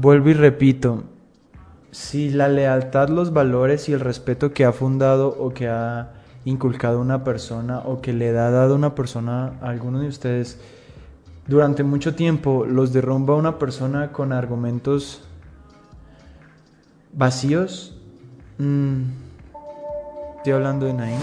Vuelvo y repito, si la lealtad, los valores y el respeto que ha fundado o que ha inculcado una persona o que le ha dado una persona a alguno de ustedes durante mucho tiempo los derrumba una persona con argumentos vacíos. Mm, estoy hablando de Naim.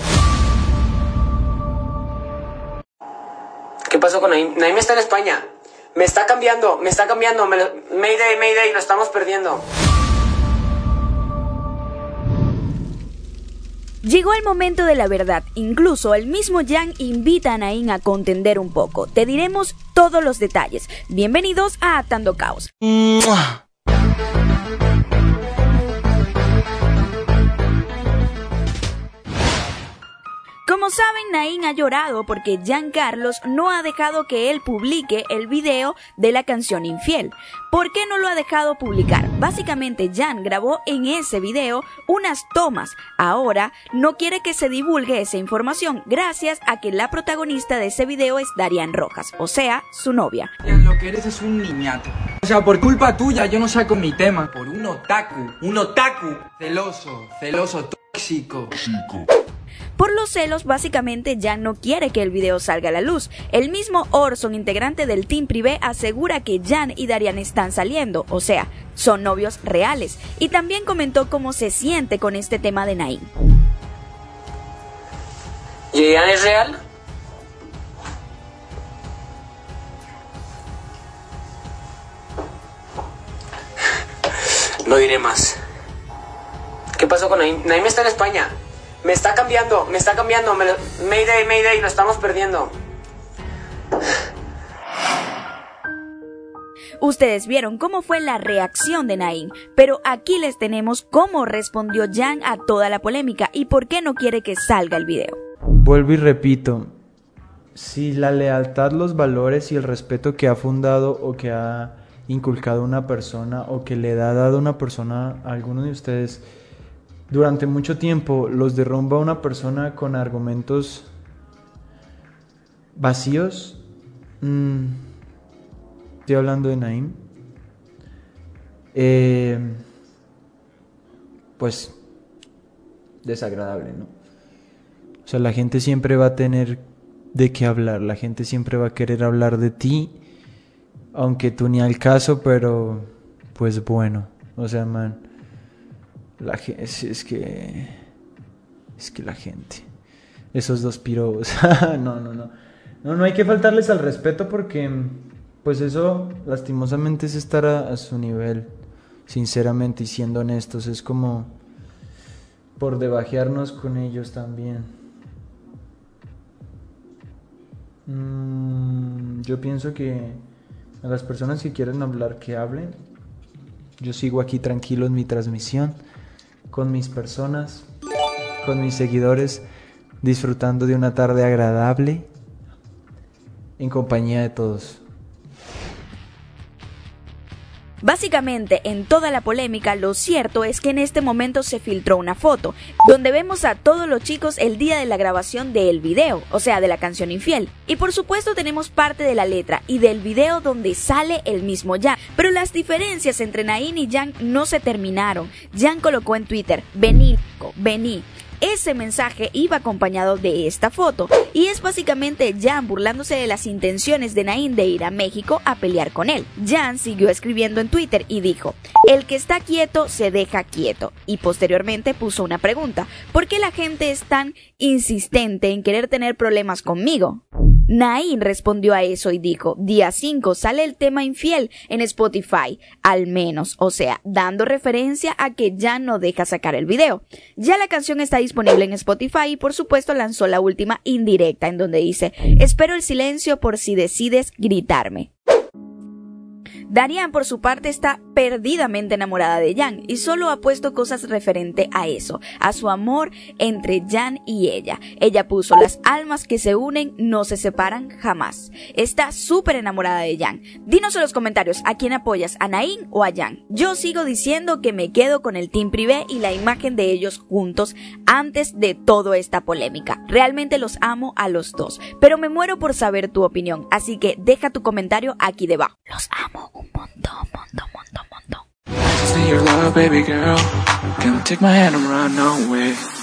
¿Qué pasó con Naim? Naim está en España. Me está cambiando, me está cambiando. Me Mayday, Mayday, lo estamos perdiendo. Llegó el momento de la verdad. Incluso el mismo Jan invita a Nain a contender un poco. Te diremos todos los detalles. Bienvenidos a Atando Caos. Como saben, Nain ha llorado porque Jan Carlos no ha dejado que él publique el video de la canción Infiel. ¿Por qué no lo ha dejado publicar? Básicamente, Jan grabó en ese video unas tomas. Ahora no quiere que se divulgue esa información gracias a que la protagonista de ese video es Darian Rojas, o sea, su novia. Lo que eres es un niñato. O sea, por culpa tuya yo no saco mi tema. Por un otaku. Un otaku. Celoso, celoso, tóxico. Por los celos, básicamente Jan no quiere que el video salga a la luz. El mismo Orson, integrante del Team Privé, asegura que Jan y Darian están saliendo, o sea, son novios reales. Y también comentó cómo se siente con este tema de Naim. ¿Y Jan es real? No diré más. ¿Qué pasó con Naim? Naim está en España. Me está cambiando, me está cambiando. Me Mayday, Mayday, lo estamos perdiendo. Ustedes vieron cómo fue la reacción de Naim, pero aquí les tenemos cómo respondió Jan a toda la polémica y por qué no quiere que salga el video. Vuelvo y repito, si la lealtad, los valores y el respeto que ha fundado o que ha inculcado una persona o que le ha dado una persona a alguno de ustedes durante mucho tiempo los derrumba una persona con argumentos vacíos. Mm, estoy hablando de Naim. Eh, pues desagradable, ¿no? O sea, la gente siempre va a tener de qué hablar, la gente siempre va a querer hablar de ti, aunque tú ni al caso, pero pues bueno, o sea, man, la es, es que. Es que la gente. Esos dos piros. no, no, no. No, no hay que faltarles al respeto porque. Pues eso, lastimosamente, es estar a, su nivel. Sinceramente y siendo honestos. Es como. Por debajearnos con ellos también. Mm, yo pienso que a las personas que quieren hablar, que hablen. Yo sigo aquí tranquilo en mi transmisión con mis personas, con mis seguidores, disfrutando de una tarde agradable en compañía de todos. Básicamente, en toda la polémica, lo cierto es que en este momento se filtró una foto, donde vemos a todos los chicos el día de la grabación del video, o sea, de la canción Infiel. Y por supuesto tenemos parte de la letra y del video donde sale el mismo Jan. Pero las diferencias entre Nain y Jan no se terminaron. Jan colocó en Twitter, vení, vení. Ese mensaje iba acompañado de esta foto y es básicamente Jan burlándose de las intenciones de Nain de ir a México a pelear con él. Jan siguió escribiendo en Twitter y dijo, el que está quieto se deja quieto y posteriormente puso una pregunta, ¿por qué la gente es tan insistente en querer tener problemas conmigo? Nain respondió a eso y dijo, día 5 sale el tema infiel en Spotify, al menos, o sea, dando referencia a que ya no deja sacar el video. Ya la canción está disponible en Spotify y por supuesto lanzó la última indirecta en donde dice, espero el silencio por si decides gritarme. Darian, por su parte, está perdidamente enamorada de Jan y solo ha puesto cosas referente a eso, a su amor entre Jan y ella. Ella puso las almas que se unen no se separan jamás. Está súper enamorada de Jan. Dinos en los comentarios a quién apoyas, a Nain o a Jan. Yo sigo diciendo que me quedo con el team privé y la imagen de ellos juntos antes de toda esta polémica. Realmente los amo a los dos, pero me muero por saber tu opinión, así que deja tu comentario aquí debajo. Los amo your love, baby girl. Come take my hand and run away.